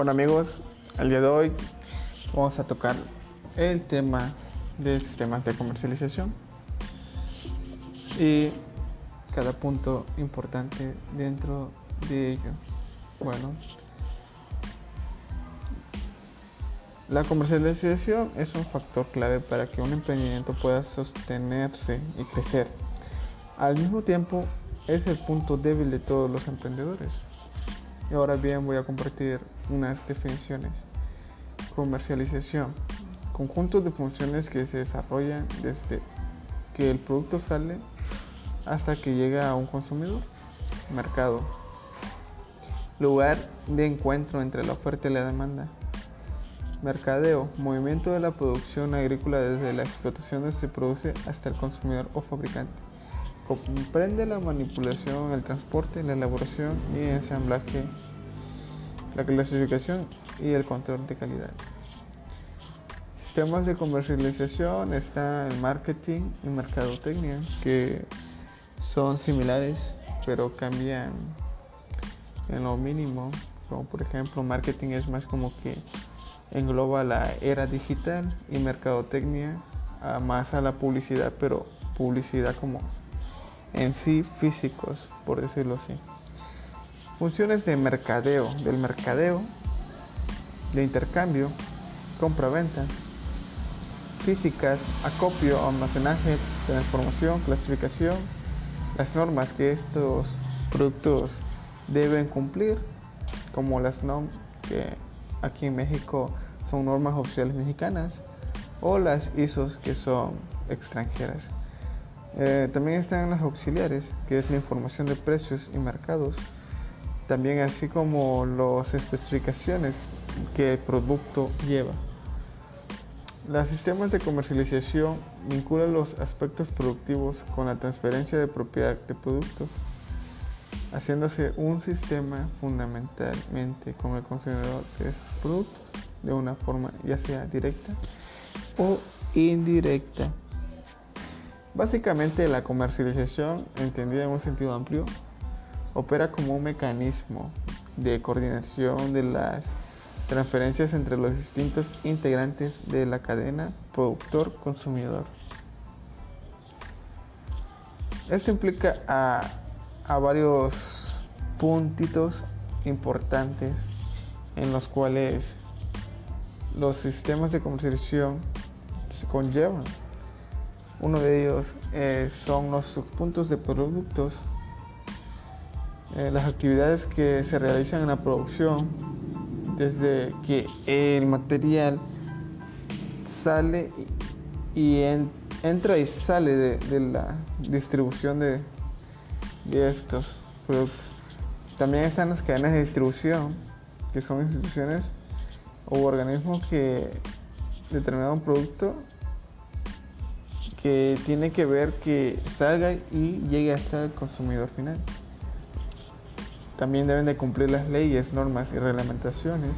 Bueno amigos, el día de hoy vamos a tocar el tema de sistemas de comercialización y cada punto importante dentro de ello. Bueno, la comercialización es un factor clave para que un emprendimiento pueda sostenerse y crecer. Al mismo tiempo, es el punto débil de todos los emprendedores. Y ahora bien voy a compartir unas definiciones. Comercialización. Conjunto de funciones que se desarrollan desde que el producto sale hasta que llega a un consumidor. Mercado. Lugar de encuentro entre la oferta y la demanda. Mercadeo. Movimiento de la producción agrícola desde la explotación donde se produce hasta el consumidor o fabricante comprende la manipulación, el transporte, la elaboración y ensamblaje, la clasificación y el control de calidad. Sistemas de comercialización está el marketing y mercadotecnia, que son similares pero cambian en lo mínimo. Como por ejemplo, marketing es más como que engloba la era digital y mercadotecnia más a la publicidad, pero publicidad como en sí físicos, por decirlo así. Funciones de mercadeo, del mercadeo, de intercambio, compra-venta, físicas, acopio, almacenaje, transformación, clasificación, las normas que estos productos deben cumplir, como las normas que aquí en México son normas oficiales mexicanas, o las ISOs que son extranjeras. Eh, también están las auxiliares, que es la información de precios y mercados. También así como las especificaciones que el producto lleva. Los sistemas de comercialización vinculan los aspectos productivos con la transferencia de propiedad de productos, haciéndose un sistema fundamentalmente con el consumidor de esos productos de una forma ya sea directa o indirecta. Básicamente la comercialización, entendida en un sentido amplio, opera como un mecanismo de coordinación de las transferencias entre los distintos integrantes de la cadena productor-consumidor. Esto implica a, a, varios puntitos importantes en los cuales los sistemas de comercialización se conllevan. Uno de ellos eh, son los subpuntos de productos, eh, las actividades que se realizan en la producción desde que el material sale y entra y sale de, la distribución de, de estos productos. También están las cadenas de distribución, que son instituciones o organismos que determinan un producto que tiene que ver que salga y llegue hasta el consumidor final. También deben de cumplir las leyes, normas y reglamentaciones,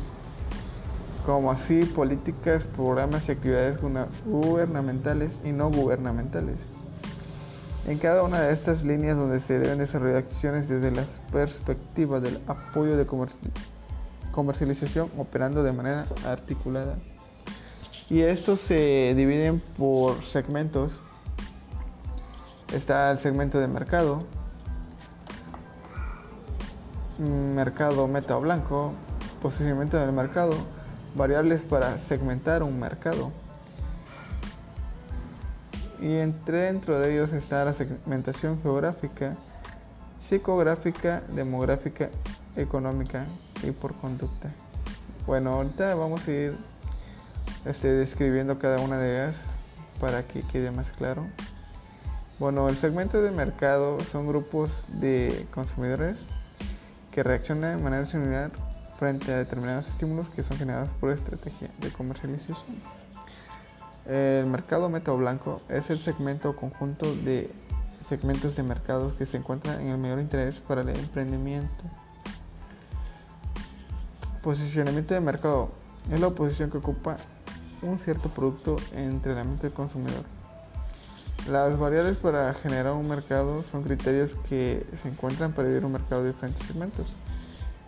como así políticas, programas y actividades gubernamentales y no gubernamentales. En cada una de estas líneas donde se deben desarrollar acciones desde la perspectiva del apoyo de comercialización operando de manera articulada y estos se dividen por segmentos. Está el segmento de mercado, mercado meta o blanco, posicionamiento del mercado, variables para segmentar un mercado. Y entre dentro de ellos está la segmentación geográfica, psicográfica, demográfica, económica y por conducta. Bueno, ahorita vamos a ir esté describiendo cada una de ellas para que quede más claro. Bueno, el segmento de mercado son grupos de consumidores que reaccionan de manera similar frente a determinados estímulos que son generados por estrategia de comercialización. El mercado meta blanco es el segmento o conjunto de segmentos de mercados que se encuentran en el mayor interés para el emprendimiento. Posicionamiento de mercado es la posición que ocupa un cierto producto entre la mente del consumidor. Las variables para generar un mercado son criterios que se encuentran para vivir un mercado de diferentes segmentos.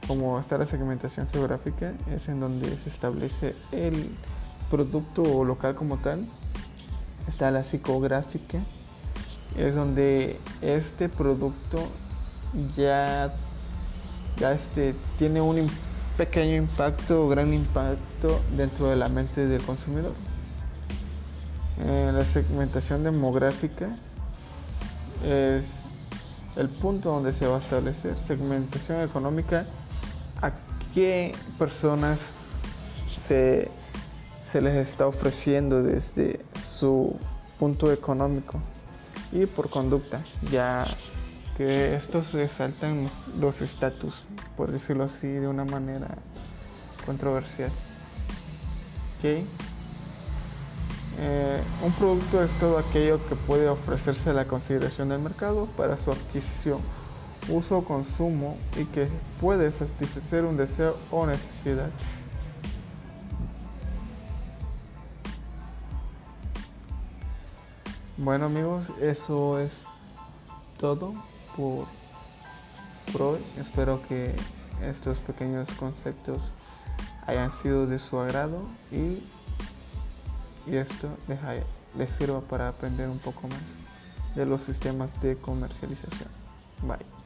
como está la segmentación geográfica, es en donde se establece el producto local como tal. Está la psicográfica, es donde este producto ya, ya este, tiene un pequeño impacto o gran impacto dentro de la mente del consumidor. La segmentación demográfica es el punto donde se va a establecer segmentación económica a qué personas se, se les está ofreciendo desde su punto económico y por conducta, ya que estos resaltan los estatus, por decirlo así, de una manera controversial. ¿Okay? Eh, un producto es todo aquello que puede ofrecerse a la consideración del mercado para su adquisición, uso o consumo y que puede satisfacer un deseo o necesidad. Bueno amigos, eso es todo por, hoy. Espero que estos pequeños conceptos hayan sido de su agrado y, y esto les, sirva para aprender un poco más de los sistemas de comercialización. Bye.